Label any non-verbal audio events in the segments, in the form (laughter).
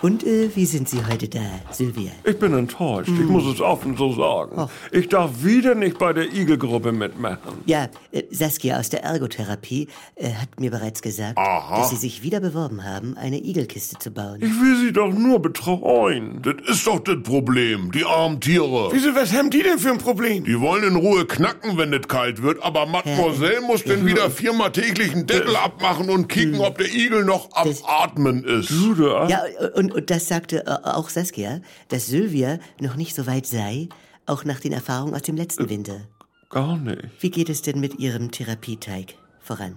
Und äh, wie sind Sie heute da, Sylvia? Ich bin enttäuscht, ich muss es offen so sagen. Ich darf wieder nicht bei der Igel-Gruppe mitmachen. Ja, äh, Saskia aus der Ergotherapie äh, hat mir bereits gesagt, dass Sie sich wieder beworben haben, eine Igelkiste zu bauen. Ich will sie doch nur betreuen. Das ist doch das Problem, die armen Tiere. Wieso, was haben die denn für ein Problem? Die wollen in Ruhe knacken, wenn es kalt wird, aber Mademoiselle muss dann wieder viermal täglich einen Deckel abmachen und kicken, ob der Igel noch am Das- Atmen ist. Du da? Ja, und, und das sagte äh, auch Saskia, dass Sylvia noch nicht so weit sei, auch nach den Erfahrungen aus dem letzten Winter. Gar nicht. Wie geht es denn mit Ihrem Therapieteig voran?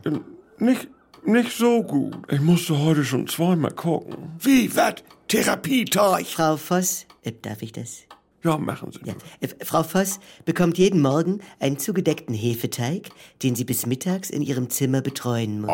Nicht, nicht so gut. Ich musste heute schon zweimal gucken. Wie, was? Therapieteig? Frau Voss, äh, darf ich das? Ja, machen Sie. Ja. Äh, Frau Voss bekommt jeden Morgen einen zugedeckten Hefeteig, den sie bis mittags in ihrem Zimmer betreuen muss.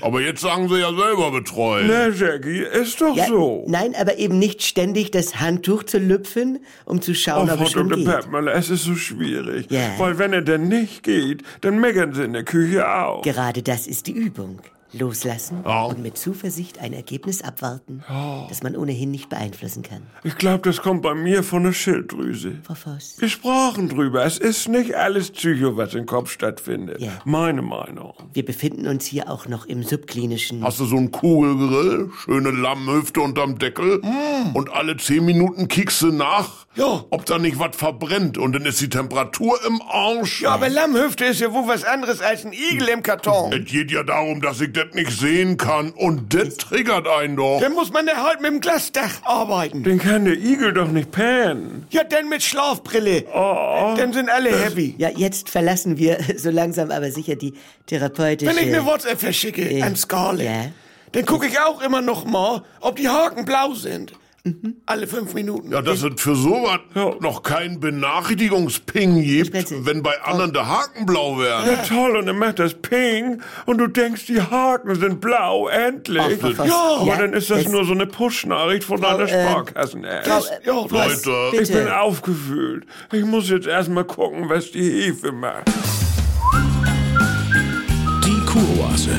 Aber jetzt sagen sie ja selber betreuen. Na, Jackie, ist doch Ja, so. Nein, aber eben nicht ständig das Handtuch zu lüpfen, um zu Oh, schauen, ob Frau es schon Dr. geht. Peppmüller, es ist so schwierig. Ja. Weil wenn er denn nicht geht, dann meckern sie in der Küche auch. Gerade das ist die Übung. Loslassen Ja. und mit Zuversicht ein Ergebnis abwarten, das man ohnehin nicht beeinflussen kann. Ich glaube, das kommt bei mir von der Schilddrüse. Frau Voss. Wir sprachen drüber. Es ist nicht alles Psycho, was im Kopf stattfindet. Ja. Meine Meinung. Wir befinden uns hier auch noch im subklinischen. Hast du so einen Kugelgrill, schöne Lammhüfte unterm Deckel und alle zehn Minuten kickst du nach, Ja. ob da nicht was verbrennt und dann ist die Temperatur im Arsch. Ja, aber Lammhüfte ist ja wohl was anderes als ein Igel im Karton. Es geht ja darum, dass ich das nicht sehen kann und das triggert einen doch. Dann muss man da halt mit dem Glasdach arbeiten. Den kann der Igel doch nicht pennen. Ja, dann mit Schlafbrille. Dann sind alle happy. Ja, jetzt verlassen wir (laughs) so langsam aber sicher die therapeutische... Wenn ich eine WhatsApp verschicke Äh, an Scarlett, ja. dann gucke ich auch immer noch mal, ob die Haken blau sind. Alle fünf Minuten. Ja, dass es für sowas Ja. noch keinen Benachrichtigungsping gibt, wenn bei anderen der Haken blau werden. Ja, toll, und dann macht das Ping und du denkst, die Haken sind blau, endlich. Ach, Frau ja, aber Ja, dann ist das das- nur so eine Push-Nachricht von deiner ähm, Sparkassen-App. Frau, Das- ja, Leute. bitte. Ich bin aufgewühlt. Ich muss jetzt erstmal gucken, was die Hefe macht. Die Kuroase.